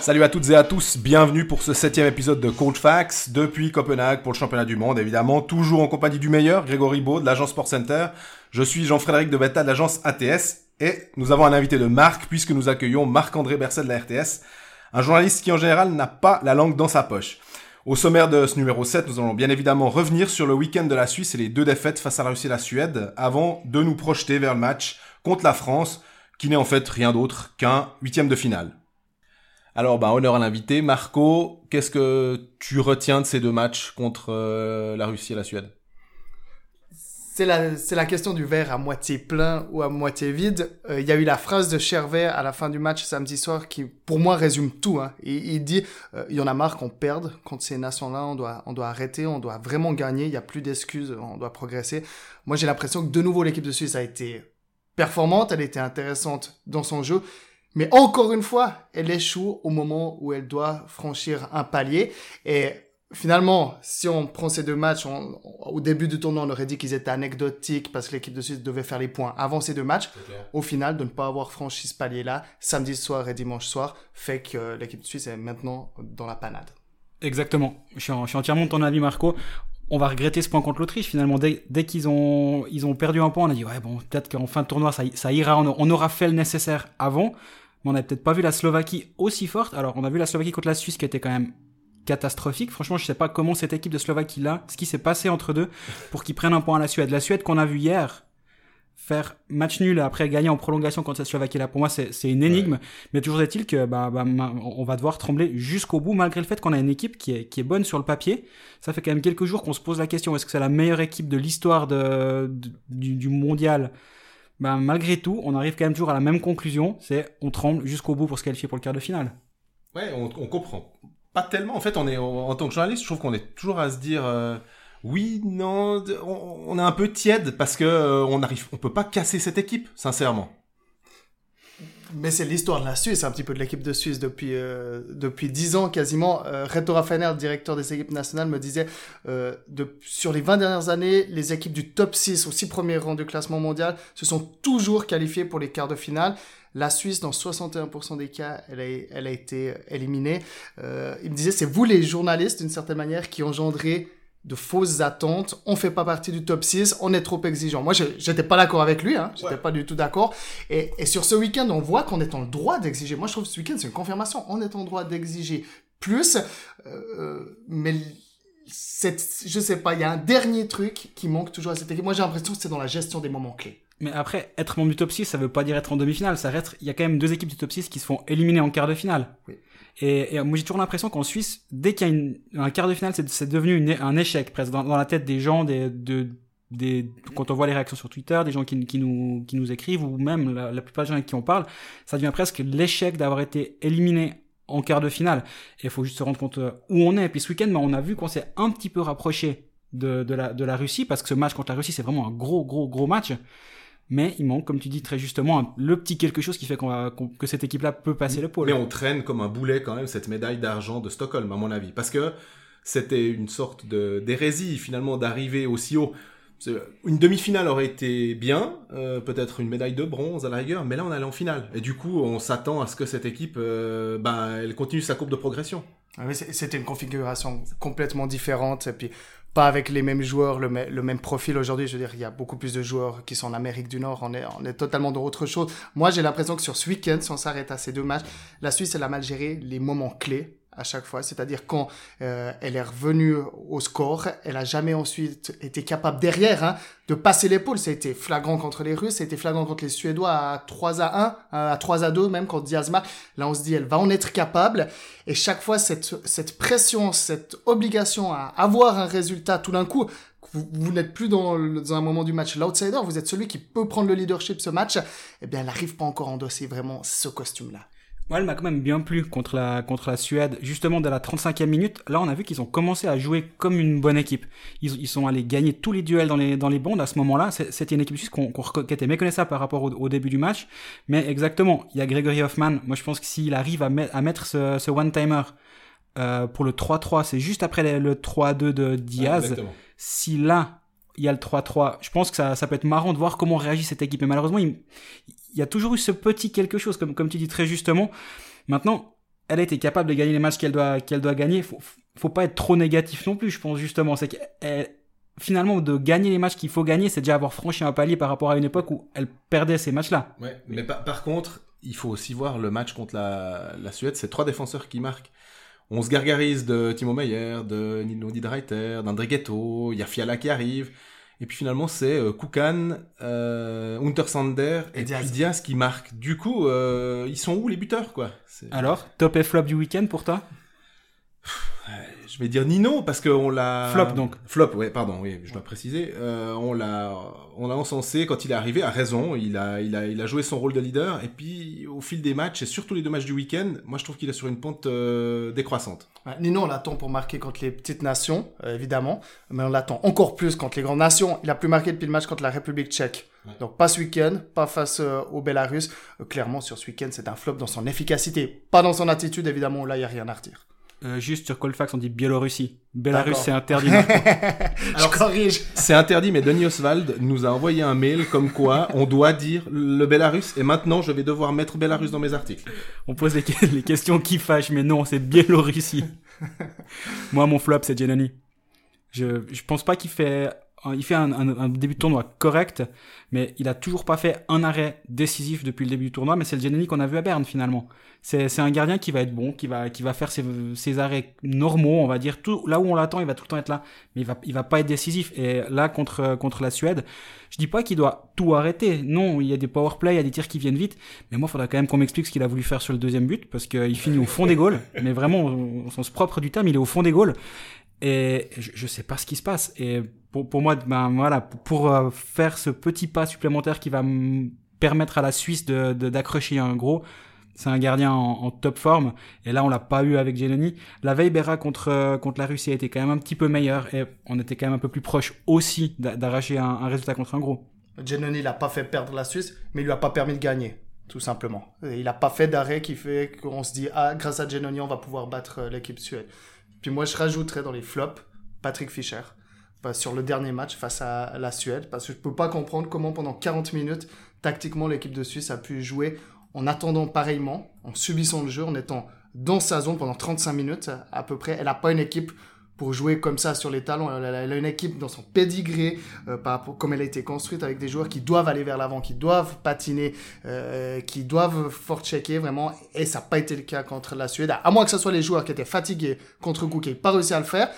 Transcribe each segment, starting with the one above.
Salut à toutes et à tous, bienvenue pour ce septième épisode de Cold Facts depuis Copenhague pour le championnat du monde, évidemment, toujours en compagnie du meilleur, Grégory Beau de l'agence Sport Center. Je suis Jean-Frédéric de Betta de l'agence ATS et nous avons un invité de marque puisque nous accueillons Marc-André Berset de la RTS, un journaliste qui en général n'a pas la langue dans sa poche. Au sommaire de ce numéro 7, nous allons bien évidemment revenir sur le week-end de la Suisse et les deux défaites face à la Russie et la Suède, avant de nous projeter vers le match contre la France, qui n'est en fait rien d'autre qu'un huitième de finale. Alors, bah, honneur à l'invité. Marco, qu'est-ce que tu retiens de ces deux matchs contre euh, la Russie et la Suède? C'est la, c'est la question du verre à moitié plein ou à moitié vide. Euh, Il y a eu la phrase de Chervet à la fin du match samedi soir qui, pour moi, résume tout. Hein. Il, il dit, euh, il y en a marre qu'on perde contre ces nations-là, on doit, on doit arrêter, on doit vraiment gagner, il n'y a plus d'excuses, on doit progresser. Moi, j'ai l'impression que de nouveau, l'équipe de Suisse a été performante, elle était intéressante dans son jeu, mais encore une fois, elle échoue au moment où elle doit franchir un palier. Et finalement, si on prend ces deux matchs, on- au début du tournoi, on aurait dit qu'ils étaient anecdotiques parce que l'équipe de Suisse devait faire les points avant ces deux matchs. Au final, de ne pas avoir franchi ce palier-là, samedi soir et dimanche soir, fait que euh, l'équipe de Suisse est maintenant dans la panade. Exactement. Je suis, en- je suis entièrement de ton avis, Marco. On va regretter ce point contre l'Autriche. Finalement, dès, dès qu'ils ont, ils ont perdu un point, on a dit ouais bon, peut-être qu'en fin de tournoi ça, ça ira. On, on aura fait le nécessaire avant, mais on n'avait peut-être pas vu la Slovaquie aussi forte. Alors, on a vu la Slovaquie contre la Suisse qui était quand même catastrophique. Franchement, je sais pas comment cette équipe de Slovaquie là, ce qui s'est passé entre deux pour qu'ils prennent un point à la Suède. La Suède qu'on a vu hier faire match nul après gagner en prolongation contre cette Slovaquie là, pour moi c'est c'est une énigme. Mais toujours est-il que bah, bah, on va devoir trembler jusqu'au bout, malgré le fait qu'on a une équipe qui est, qui est bonne sur le papier. Ça fait quand même quelques jours qu'on se pose la question est-ce que c'est la meilleure équipe de l'histoire de, de- du, du mondial? Bah, Malgré tout, on arrive quand même toujours à la même conclusion c'est on tremble jusqu'au bout pour se qualifier pour le quart de finale. Ouais, on, on comprend. Pas tellement. En fait, on est en, tant que journaliste, je trouve qu'on est toujours à se dire euh, oui, non, on, est un peu tiède parce que euh, on arrive, on peut pas casser cette équipe, sincèrement. Mais c'est l'histoire de la Suisse, un petit peu de l'équipe de Suisse depuis euh, depuis dix ans quasiment. Euh, Reto Raffaner, directeur des équipes nationales, me disait euh, sur les 20 dernières années, les équipes du top 6 au 6 premiers rangs du classement mondial se sont toujours qualifiées pour les quarts de finale. La Suisse, dans 61% des cas, elle a, elle a été éliminée. Euh, il me disait, c'est vous les journalistes, d'une certaine manière, qui engendrez de fausses attentes. On fait pas partie du top 6, on est trop exigeant. Moi, je- j'étais pas d'accord avec lui, hein. J'étais Ouais. pas du tout d'accord. Et, et sur ce week-end, on voit qu'on est en droit d'exiger. Moi, je trouve que ce week-end, c'est une confirmation. On est en droit d'exiger plus. Euh, mais cette, je sais pas, il y a un dernier truc qui manque toujours à cette équipe. Moi, j'ai l'impression que c'est dans la gestion des moments clés. Mais après, être membre du top 6, ça veut pas dire être en demi-finale. Ça reste, il y a quand même deux équipes du top 6 qui se font éliminer en quart de finale. Oui. Et, et moi, j'ai toujours l'impression qu'en Suisse, dès qu'il y a une, un quart de finale, c'est devenu une- un échec presque dans, dans la tête des gens, des, de, des, quand on voit les réactions sur Twitter, des gens qui, qui nous, qui nous écrivent ou même la, la plupart des gens avec qui on parle, ça devient presque l'échec d'avoir été éliminé en quart de finale. Et il faut juste se rendre compte euh, où on est. Et puis ce week-end, bah, on a vu qu'on s'est un petit peu rapproché de, de, la, de la Russie parce que ce match contre la Russie, c'est vraiment un gros, gros, gros match. Mais il manque, comme tu dis très justement, un- le petit quelque chose qui fait qu'on va, qu'on- que cette équipe-là peut passer le pôle. Mais on traîne comme un boulet quand même cette médaille d'argent de Stockholm, à mon avis, parce que c'était une sorte de d'hérésie finalement d'arriver aussi haut. Une demi-finale aurait été bien, euh, peut-être une médaille de bronze à la rigueur, mais là on allait en finale. Et du coup, on s'attend à ce que cette équipe, euh, ben, elle continue sa courbe de progression. Ah c'était une configuration complètement différente. Et puis, pas avec les mêmes joueurs, le, le même profil aujourd'hui. Je veux dire, il y a beaucoup plus de joueurs qui sont en Amérique du Nord. On est, on est totalement dans autre chose. Moi, j'ai l'impression que sur ce week-end, si on s'arrête à ces deux matchs, la Suisse, elle a mal géré les moments clés à chaque fois. C'est-à-dire quand euh, elle est revenue au score, elle a jamais ensuite été capable derrière hein, de passer l'épaule. Ça a été flagrant contre les Russes, ça a été flagrant contre les Suédois à 3 à 1, à 3 à 2 même contre Diaz marque. Là, on se dit, elle va en être capable. Et chaque fois, cette, cette pression, cette obligation à avoir un résultat tout d'un coup, vous, vous n'êtes plus dans, le- dans un moment du match l'outsider, vous êtes celui qui peut prendre le leadership ce match, eh bien, elle n'arrive pas encore à endosser vraiment ce costume-là. Moi, elle m'a quand même bien plu contre la, contre la Suède. Justement, dès la 35e minute, là, on a vu qu'ils ont commencé à jouer comme une bonne équipe. Ils, ils sont allés gagner tous les duels dans les, dans les bondes à ce moment-là. C'était une équipe suisse qu'on, qu'on reco- qui était méconnaissable par rapport au, au début du match. Mais exactement, il y a Gregory Hoffman. Moi, je pense que s'il arrive à, met- à mettre ce, ce one-timer euh, pour le 3-3, c'est juste après le, le 3-2 de Diaz. Exactement. si là, il y a le 3-3. Je pense que ça, ça peut être marrant de voir comment réagit cette équipe. Mais malheureusement, il, il y a toujours eu ce petit quelque chose, comme, comme tu dis très justement. Maintenant, elle a été capable de gagner les matchs qu'elle doit, qu'elle doit gagner. Faut, faut pas être trop négatif non plus, je pense justement. C'est finalement, de gagner les matchs qu'il faut gagner, c'est déjà avoir franchi un palier par rapport à une époque où elle perdait ces matchs-là. Mais par, contre, il faut aussi voir le match contre la, la Suède. C'est trois défenseurs qui marquent. On se gargarise de Timo Meyer, de Nino Didreiter, d'André Ghetto, il y a Fiala qui arrive. Et puis finalement, c'est euh, Kukan, euh, Untersander et, Et Diaz. puis Diaz qui marquent. Du coup, euh, ils sont où les buteurs, quoi? Alors, top et flop du week-end pour toi? Je vais dire Nino parce qu'on l'a. Flop, donc. Flop, ouais, pardon, oui, je dois préciser. Euh, on l'a, on l'a encensé quand il est arrivé. À raison, il a, il a, il a joué son rôle de leader. Et puis au fil des matchs et surtout les deux matchs du week-end, moi je trouve qu'il est sur une pente euh, décroissante. Ouais, Nino, on l'attend pour marquer contre les petites nations, euh, évidemment, mais on l'attend encore plus contre les grandes nations. Il a plus marqué depuis le match contre la République tchèque. Ouais. Donc pas ce week-end, pas face euh, au Belarus. Euh, clairement, sur ce week-end, c'est un flop dans son efficacité, pas dans son attitude, évidemment, là, il n'y a rien à redire. Euh, Juste sur Colfax, on dit Biélorussie. Bélarus, c'est interdit. Je corrige. C'est interdit, mais Denis Oswald nous a envoyé un mail comme quoi on doit dire le Bélarus. Et maintenant, je vais devoir mettre Bélarus dans mes articles. on pose les, que- les questions qui fâchent, mais non, c'est Biélorussie. Moi, mon flop, c'est Giannani. Je, je pense pas qu'il fait, il fait un, un- un début de tournoi correct, mais il a toujours pas fait un arrêt décisif depuis le début du tournoi, mais c'est le Giannani qu'on a vu à Berne, finalement. C'est, un gardien qui va être bon, qui va, qui va faire ses, ses arrêts normaux, on va dire. Tout, là où on l'attend, il va tout le temps être là. Mais il va, il va pas être décisif. Et là, contre, contre la Suède, je dis pas qu'il doit tout arrêter. Non, il y a des power play, il y a des tirs qui viennent vite. Mais moi, il faudra quand même qu'on m'explique ce qu'il a voulu faire sur le deuxième but, parce qu'il finit au fond des goals. Mais vraiment, au sens propre du terme, il est au fond des goals. Et je, je sais pas ce qui se passe. Et pour, pour moi, ben voilà, pour, euh, faire ce petit pas supplémentaire qui va me permettre à la Suisse de, d'accrocher un gros, c'est un gardien en, en top forme. Et là, on l'a pas eu avec Geloni. La veille, Berra contre, euh, contre la Russie a été quand même un petit peu meilleur. Et on était quand même un peu plus proche aussi d'a- d'arracher un, un résultat contre un gros. Giannoni, il a pas fait perdre la Suisse, mais il lui a pas permis de gagner, tout simplement. Il a pas fait d'arrêt qui fait qu'on se dit, ah, grâce à Giannoni, on va pouvoir battre euh, l'équipe suède. Puis moi, je rajouterais dans les flops Patrick Fischer sur le dernier match face à la Suède, parce que je peux pas comprendre comment pendant 40 minutes, tactiquement, l'équipe de Suisse a pu jouer en attendant pareillement, en subissant le jeu, en étant dans sa zone pendant 35 minutes à peu près. Elle n'a pas une équipe pour jouer comme ça sur les talons. Elle a, une équipe dans son pédigré, euh, par comme elle a été construite, avec des joueurs qui doivent aller vers l'avant, qui doivent patiner, euh, qui doivent fort-checker vraiment. Et ça n'a pas été le cas contre la Suède. À moins que ce soit les joueurs qui étaient fatigués contre coup, qui n'aient pas réussi à le faire.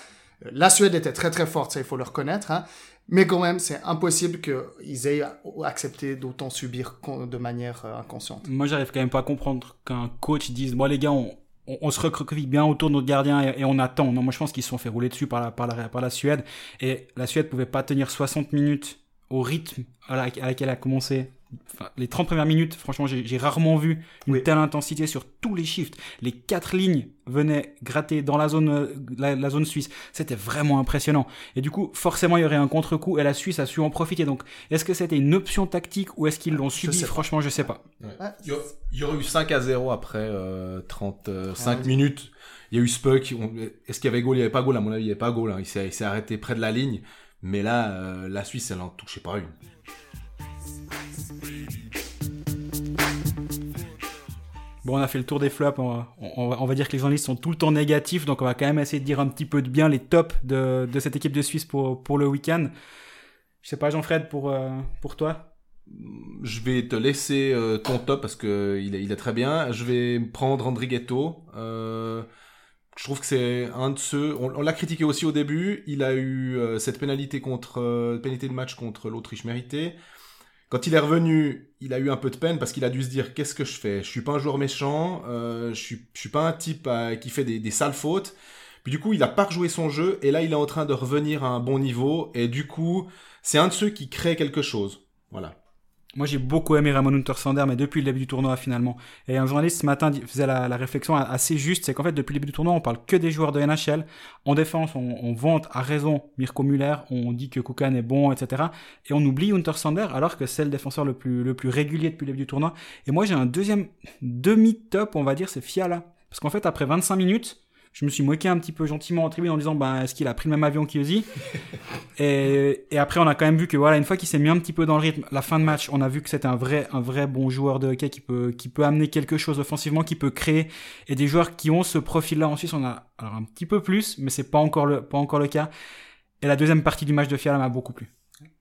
Euh, La Suède était très très forte, ça il faut le reconnaître. Hein. Mais quand même, c'est impossible qu'ils aient accepté d'autant subir de manière euh, inconsciente. Moi, j'arrive quand même pas à comprendre qu'un coach dise, bon, les gars, on, on, on se recroqueville bien autour de notre gardien et, et on attend. Non, moi, je pense qu'ils se sont fait rouler dessus par la, par la, par la Suède. Et la Suède pouvait pas tenir 60 minutes au rythme à, la- à laquelle elle a commencé. Enfin, les 30 premières minutes, franchement, j'ai j'ai rarement vu une Oui. telle intensité sur tous les shifts. Les quatre lignes venaient gratter dans la zone, euh, la, la zone suisse. C'était vraiment impressionnant. Et du coup, forcément, il y aurait un contre-coup et la Suisse a su en profiter. Donc, est-ce que c'était une option tactique ou est-ce qu'ils l'ont subi? sais pas. Franchement, je sais pas. Ouais. Il y aurait eu 5 à 0 après euh, 35 Ah, minutes. Il y a eu Spuck. on- Est-ce qu'il y avait goal? Il n'y avait pas goal. À mon avis, il n'y avait pas goal. hein. Il s'est il s'est arrêté près de la ligne. Mais là, euh, la Suisse, elle en touchait pas une. Bon, on a fait le tour des flops. On va, on va, on va dire que les journalistes sont tout le temps négatifs, donc on va quand même essayer de dire un petit peu de bien les tops de, de cette équipe de Suisse pour, pour le week-end. Je sais pas, Jean-Fred, pour, euh, pour toi? Je vais te laisser euh, ton top parce que il est, il est très bien. Je vais prendre André Ghetto. Euh, je trouve que c'est un de ceux. On, l'a critiqué aussi au début. Il a eu euh, cette pénalité contre euh, pénalité de match contre l'Autriche méritée. Quand il est revenu, il a eu un peu de peine parce qu'il a dû se dire qu'est-ce que je fais? Je suis pas un joueur méchant. Euh, je suis je suis pas un type euh, qui fait des, des sales fautes. Puis du coup, il a pas rejoué son jeu et là, il est en train de revenir à un bon niveau et du coup, c'est un de ceux qui crée quelque chose. Voilà. Moi, j'ai beaucoup aimé Ramon Untersander, mais depuis le début du tournoi, finalement. Et un journaliste ce matin faisait la, la réflexion assez juste, c'est qu'en fait, depuis le début du tournoi, on parle que des joueurs de NHL. En défense, on, on vante à raison Mirko Muller, on dit que Kukan est bon, etc. Et on oublie Untersander, alors que c'est le défenseur le plus, le plus régulier depuis le début du tournoi. Et moi, j'ai un deuxième demi-top, on va dire, c'est Fiala. Parce qu'en fait, après 25 minutes, Je me suis moqué un petit peu gentiment en tribune en disant, bah, est-ce qu'il a pris le même avion qu'Yossi et, et après, on a quand même vu que voilà, une fois qu'il s'est mis un petit peu dans le rythme, la fin de match, on a vu que c'était un vrai, un vrai bon joueur de hockey qui peut, qui peut amener quelque chose offensivement, qui peut créer. Et des joueurs qui ont ce profil-là en Suisse, on a alors un petit peu plus, mais c'est pas encore le, pas encore le cas. Et la deuxième partie du match de Fiala m'a beaucoup plu.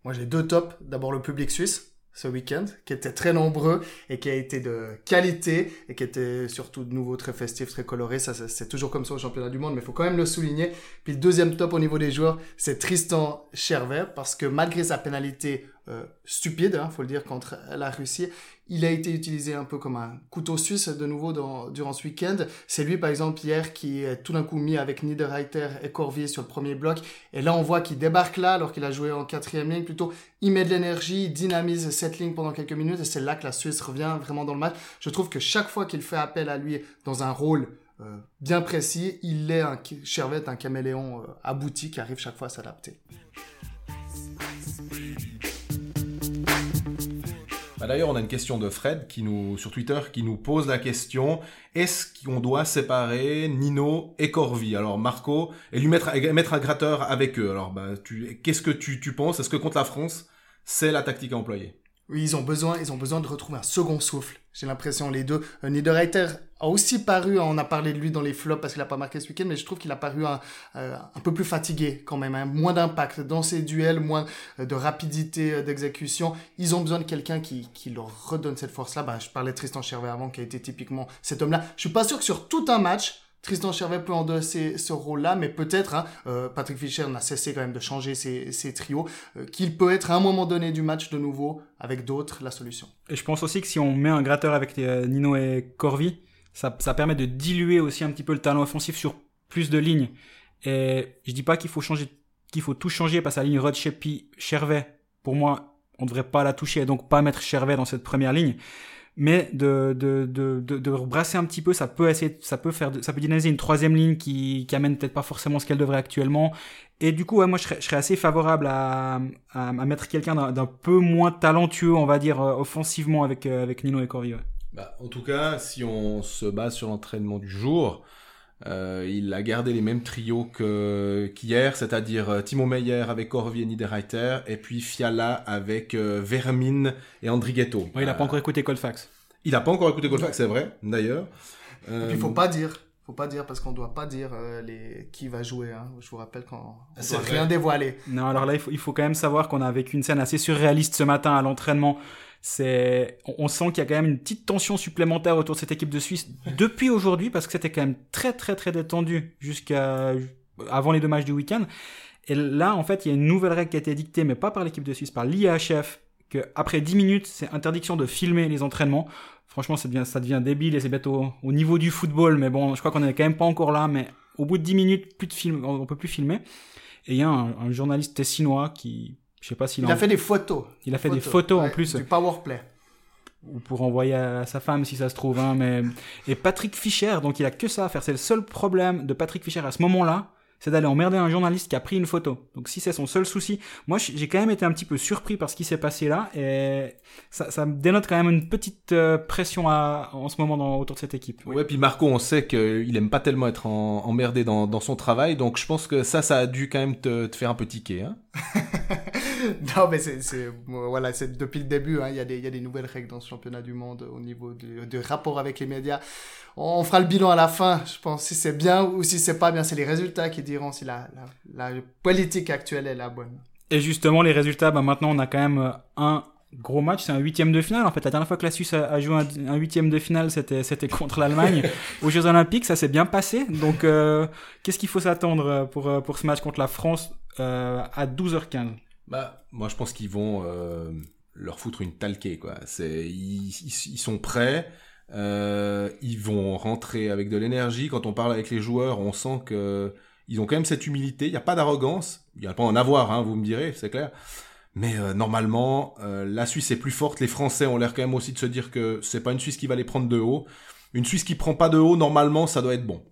Moi, j'ai deux tops. D'abord, le public suisse ce week-end, qui était très nombreux et qui a été de qualité et qui était surtout de nouveau très festif, très coloré. Ça, c'est toujours comme ça au championnat du monde, mais il faut quand même le souligner. Puis le deuxième top au niveau des joueurs, c'est Tristan Chervet, parce que malgré sa pénalité euh, stupide, hein, faut le dire, contre la Russie. Il a été utilisé un peu comme un couteau suisse de nouveau durant ce week-end. C'est lui, par exemple, hier, qui est tout d'un coup mis avec Niederreiter et Corvier sur le premier bloc. Et là, on voit qu'il débarque là, alors qu'il a joué en quatrième ligne plutôt. Il met de l'énergie, dynamise cette ligne pendant quelques minutes, et c'est là que la Suisse revient vraiment dans le match. Je trouve que chaque fois qu'il fait appel à lui dans un rôle euh, bien précis, il est un Chervet, un caméléon euh, abouti qui arrive chaque fois à s'adapter. Bah, d'ailleurs, on a une question de Fred qui nous, sur Twitter qui nous pose la question est-ce qu'on doit séparer Nino et Corvi? Alors, Marco, et lui mettre, un gratteur avec eux. Alors, bah, qu'est-ce que tu, tu penses? Est-ce que contre la France, c'est la tactique à employer? Oui, ils ont besoin, ils ont besoin de retrouver un second souffle. J'ai l'impression les deux. Euh, Niederreiter a aussi paru, on a parlé de lui dans les flops parce qu'il a pas marqué ce week-end, mais je trouve qu'il a paru un, euh, peu plus fatigué quand même, hein. moins d'impact dans ses duels, moins euh, de rapidité d'exécution. Ils ont besoin de quelqu'un qui, qui leur redonne cette force-là. Bah, je parlais de Tristan Chervet avant, qui a été typiquement cet homme-là. Je suis pas sûr que sur tout un match, Tristan Chervet peut endosser ce rôle-là, mais peut-être, hein, euh, Patrick Fischer n'a cessé quand même de changer ses, trios, euh, qu'il peut être à un moment donné du match de nouveau, avec d'autres, la solution. Et je pense aussi que si on met un gratteur avec euh, Nino et Corvi, ça, permet de diluer aussi un petit peu le talent offensif sur plus de lignes. Et je dis pas qu'il faut changer, qu'il faut tout changer parce que la ligne Rod Sheppy, Chervet, pour moi, on devrait pas la toucher et donc pas mettre Chervet dans cette première ligne mais de, de, de, de, brasser un petit peu, ça peut essayer, ça peut faire, ça peut dynamiser une troisième ligne qui, qui amène peut-être pas forcément ce qu'elle devrait actuellement. Et du coup, moi, je serais, assez favorable à, à, mettre quelqu'un d'un peu moins talentueux, on va dire, euh, offensivement avec, euh, avec Nino et Corvi. Bah, en tout cas, si on se base sur l'entraînement du jour, euh, il a gardé les mêmes trios que qu'hier, c'est-à-dire euh, Timo Meyer avec Corvi et Niederreiter, et puis Fiala avec euh, Vermin et Andrighetto. Ouais, il a pas encore écouté Colfax. Il a pas encore écouté Colfax, c'est vrai, d'ailleurs. Euh... Il faut pas dire. Faut pas dire parce qu'on doit pas dire les qui va jouer. Hein. Je vous rappelle qu'on doit vrai. rien dévoiler. Non, alors là il faut, il faut quand même savoir qu'on a vécu une scène assez surréaliste ce matin à l'entraînement c'est, on sent qu'il y a quand même une petite tension supplémentaire autour de cette équipe de Suisse depuis aujourd'hui parce que c'était quand même très très très détendu jusqu'à avant les deux matchs du week-end. Et là, en fait, il y a une nouvelle règle qui a été dictée, mais pas par l'équipe de Suisse, par l'IHF, que après 10 minutes, c'est interdiction de filmer les entraînements. Franchement, ça devient, ça devient débile et c'est bête au, au, niveau du football, mais bon, je crois qu'on est quand même pas encore là, mais au bout de 10 minutes, plus de film, on peut plus filmer. Et il y a un, un journaliste tessinois qui, je sais pas s'il il a fait des photos. Il a fait photos. des photos ouais, en plus. Du powerplay. Ou pour envoyer à sa femme si ça se trouve. Hein, mais... Et Patrick Fischer, donc il a que ça à faire. C'est le seul problème de Patrick Fischer à ce moment-là c'est d'aller emmerder un journaliste qui a pris une photo. Donc si c'est son seul souci, moi j'ai quand même été un petit peu surpris par ce qui s'est passé là et ça, ça me dénote quand même une petite euh, pression à, en ce moment dans, autour de cette équipe. Oui. Ouais, puis Marco, on sait qu'il aime pas tellement être en, emmerdé dans, dans son travail, donc je pense que ça, ça a dû quand même te, te faire un peu tiquer. Hein non, mais c'est, voilà, c'est depuis le début, hein, il y, a des, y a des nouvelles règles dans ce championnat du monde au niveau du, du rapport avec les médias. On fera le bilan à la fin, je pense, si c'est bien ou si c'est pas bien. C'est les résultats qui diront si la, la, la, politique actuelle est la bonne. Et justement, les résultats, bah maintenant, on a quand même un gros match, c'est un huitième de finale. En fait, la dernière fois que la Suisse a, joué un, un huitième de finale, c'était c'était contre l'Allemagne aux Jeux Olympiques. Ça s'est bien passé. Donc, euh, qu'est-ce qu'il faut s'attendre pour pour ce match contre la France euh, à 12h15 Bah, moi, je pense qu'ils vont euh, leur foutre une talquée, quoi. C'est ils, sont prêts. Euh, ils vont rentrer avec de l'énergie. Quand on parle avec les joueurs, on sent que ils ont quand même cette humilité. Il n'y a pas d'arrogance. Il n'y a pas en avoir, hein, vous me direz, c'est clair. Mais euh, normalement, la Suisse est plus forte. Les Français ont l'air quand même aussi de se dire que c'est pas une Suisse qui va les prendre de haut. Une Suisse qui prend pas de haut, normalement, ça doit être bon.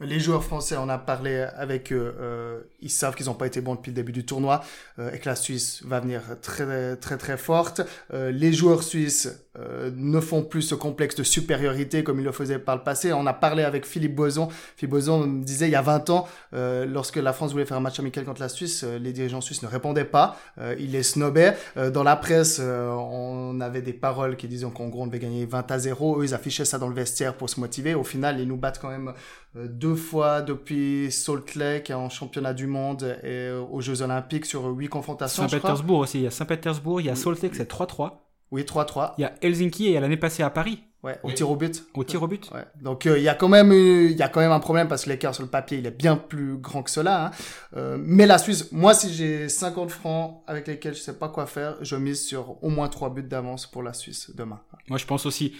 Les joueurs français, on a parlé avec eux, euh, ils savent qu'ils n'ont pas été bons depuis le début du tournoi euh, et que la Suisse va venir très très très forte. Euh, les joueurs suisses euh, ne font plus ce complexe de supériorité comme ils le faisaient par le passé. On a parlé avec Philippe Boson. Philippe Boson me disait il y a 20 ans, euh, lorsque la France voulait faire un match amical contre la Suisse, euh, les dirigeants suisses ne répondaient pas. Euh, ils les snobaient. Euh, dans la presse, on avait des paroles qui disaient qu'en gros on devait gagner 20 à 0. Eux, ils affichaient ça dans le vestiaire pour se motiver. Au final, ils nous battent quand même deux fois depuis Salt Lake en championnat du monde et aux Jeux Olympiques sur huit confrontations. Saint-Pétersbourg aussi. Il y a Saint-Pétersbourg, il y a Salt Lake, c'est 3-3. Oui, 3-3. Il y a Helsinki et il y a l'année passée à Paris, Ouais, au Oui. tir au but. au tir au but. Ouais. Donc euh, il y a quand même eu- il y a quand même un problème parce que l'écart sur le papier il est bien plus grand que cela. Hein. Euh, mais la Suisse, moi si j'ai 50 francs avec lesquels je sais pas quoi faire, je mise sur au moins trois buts d'avance pour la Suisse demain. Moi, je pense aussi,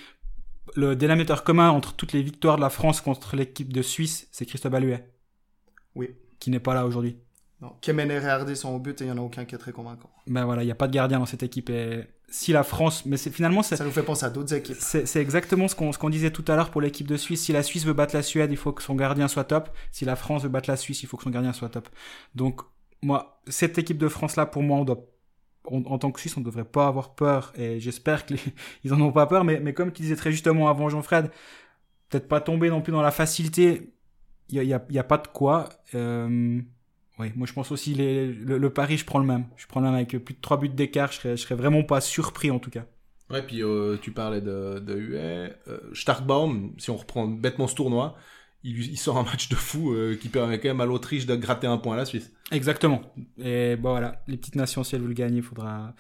le dénominateur commun entre toutes les victoires de la France contre l'équipe de Suisse, c'est Christophe Alluet. Oui. Qui n'est pas là aujourd'hui. Non, Kemen et Hardy sont au but et il y en a aucun qui est très convaincant. Ben voilà, il n'y a pas de gardien dans cette équipe. Et si la France, mais c'est finalement, c'est, Ça nous fait penser à d'autres équipes. c'est, exactement ce qu'on, disait tout à l'heure pour l'équipe de Suisse. Si la Suisse veut battre la Suède, il faut que son gardien soit top. Si la France veut battre la Suisse, il faut que son gardien soit top. Donc, moi, cette équipe de France-là, pour moi, on doit, on- en tant que Suisse, on ne devrait pas avoir peur. Et j'espère qu'ils ils en ont pas peur. Mais, mais comme tu disais très justement avant, Jean-Fred, peut-être pas tomber non plus dans la facilité. Il y a, y a, y a pas de quoi. Euh, oui, moi je pense aussi les, le, le pari, je prends le même. Je prends le même avec plus de 3 buts d'écart. Je serais, je serais vraiment pas surpris en tout cas. Ouais, puis euh, tu parlais de, de Huet. Euh, Starkbaum, si on reprend bêtement ce tournoi, il, il sort un match de fou euh, qui permet quand même à l'Autriche de gratter un point à la Suisse. Exactement. Et bon voilà, les petites nations, si elles veulent gagner, il faudra.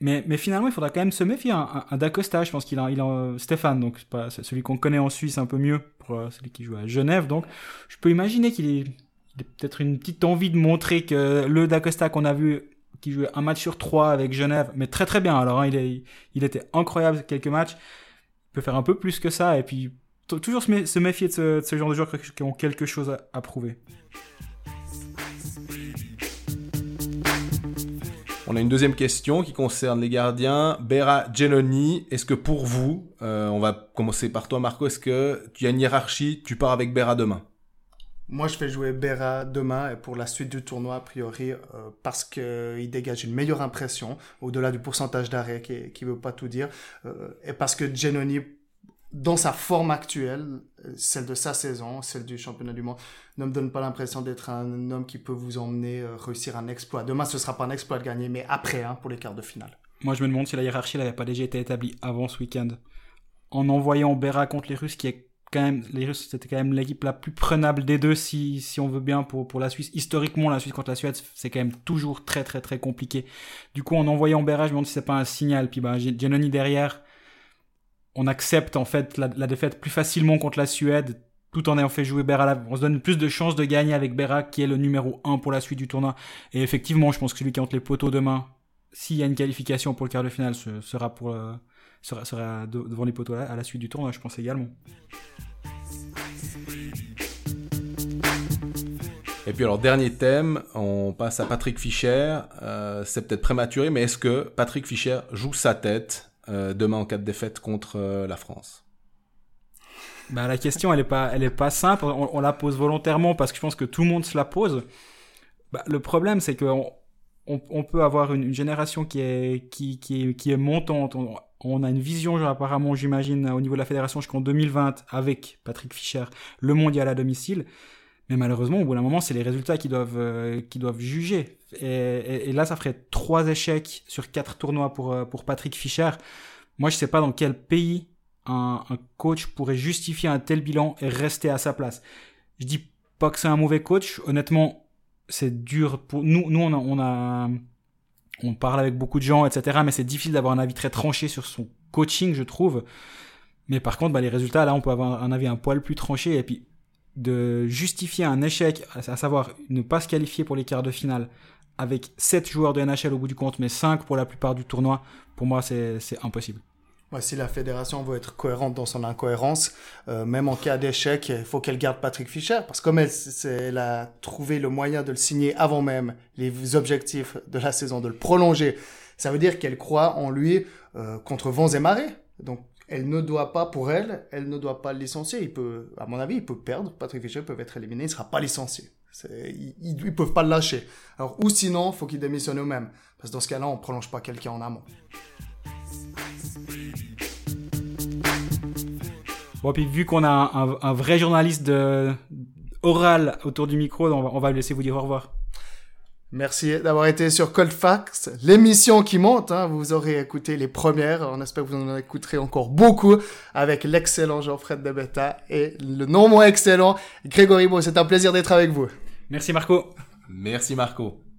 Mais, mais finalement, il faudra quand même se méfier. Un, un, un Dacosta, je pense qu'il a, il a Stéphane, donc c'est celui qu'on connaît en Suisse un peu mieux, pour euh, celui qui joue à Genève. Donc, je peux imaginer qu'il est, peut-être une petite envie de montrer que le Dacosta qu'on a vu, qui jouait un match sur trois avec Genève, mais très très bien. Alors, hein, il, est, il était incroyable quelques matchs. Il peut faire un peu plus que ça, et puis toujours se, mé- se méfier de ce, genre de joueurs qui ont quelque chose à, à prouver. On a une deuxième question qui concerne les gardiens. Bera Genoni, est-ce que pour vous, euh, on va commencer par toi Marco, est-ce que tu as une hiérarchie, tu pars avec Bera demain? Moi, je fais jouer Berra demain pour la suite du tournoi, a priori, euh, parce qu'il dégage une meilleure impression, au-delà du pourcentage d'arrêt qui, qui veut pas tout dire, euh, et parce que Genoni, dans sa forme actuelle, euh, celle de sa saison, celle du championnat du monde, ne me donne pas l'impression d'être un homme qui peut vous emmener euh, réussir un exploit. Demain, ce sera pas un exploit de gagner, mais après, hein, pour les quarts de finale. Moi, je me demande si la hiérarchie n'avait pas déjà été établie avant ce week-end. En envoyant Bera contre les Russes, qui est quand même, les Russes, c'était quand même l'équipe la plus prenable des deux, si, si on veut bien, pour, pour la Suisse. Historiquement, la Suisse contre la Suède, c'est quand même toujours très, très, très compliqué. Du coup, en envoyant Bera, je me demande si c'est pas un signal. Puis, bah, Giannoni derrière, on accepte, en fait, la, la défaite plus facilement contre la Suède, tout en ayant fait jouer Bera. là. On se donne plus de chances de gagner avec Bera, qui est le numéro 1 pour la suite du tournoi. Et effectivement, je pense que celui qui entre les poteaux demain, s'il y a une qualification pour le quart de finale, ce sera pour euh, sera, sera de- devant les poteaux à, à la suite du tournoi, je pense également. Et puis alors, dernier thème, on passe à Patrick Fischer. Euh, c'est peut-être prématuré, mais est-ce que Patrick Fischer joue sa tête euh, demain en cas de défaite contre euh, la France? Bah, la question, elle est pas, elle est pas simple. On, on la pose volontairement parce que je pense que tout le monde se la pose. Bah, le problème, c'est que on, on, on peut avoir une, une génération qui est, qui, qui est, qui est montante. On, a une vision, apparemment, j'imagine, au niveau de la fédération jusqu'en 2020 avec Patrick Fischer, le mondial à domicile. Mais malheureusement, au bout d'un moment, c'est les résultats qui doivent, euh, qui doivent juger. Et, là, ça ferait trois échecs sur quatre tournois pour, euh, Patrick Fischer. Moi, je sais pas dans quel pays un, coach pourrait justifier un tel bilan et rester à sa place. Je dis pas que c'est un mauvais coach. Honnêtement, c'est dur pour nous. Nous, on a, on parle avec beaucoup de gens, etc. Mais c'est difficile d'avoir un avis très tranché sur son coaching, je trouve. Mais par contre, bah, les résultats, là, on peut avoir un avis un poil plus tranché. Et puis, de justifier un échec, à savoir ne pas se qualifier pour les quarts de finale, avec 7 joueurs de NHL au bout du compte, mais 5 pour la plupart du tournoi, pour moi, c'est c'est impossible. Si la fédération veut être cohérente dans son incohérence, euh, même en cas d'échec, il faut qu'elle garde Patrick Fischer, parce que comme elle, elle a trouvé le moyen de le signer avant même les objectifs de la saison, de le prolonger, ça veut dire qu'elle croit en lui euh, contre vents et marées. Donc, elle ne doit pas, pour elle, elle ne doit pas le licencier. Il peut, à mon avis, il peut perdre. Patrick Fischer peut être éliminé, il ne sera pas licencié. Ils, ils peuvent pas le lâcher. Alors, ou sinon, faut qu'il démissionne eux-mêmes. Parce que dans ce cas-là, on prolonge pas quelqu'un en amont. Bon, puis vu qu'on a un, un- un vrai journaliste de, oral autour du micro, on va, on va le laisser vous dire au revoir. Merci d'avoir été sur Coldfax, l'émission qui monte. Hein, vous aurez écouté les premières. On espère que vous en écouterez encore beaucoup avec l'excellent Jean-Fred de Beta et le non moins excellent Grégory Beau. C'est un plaisir d'être avec vous. Merci Marco. Merci Marco.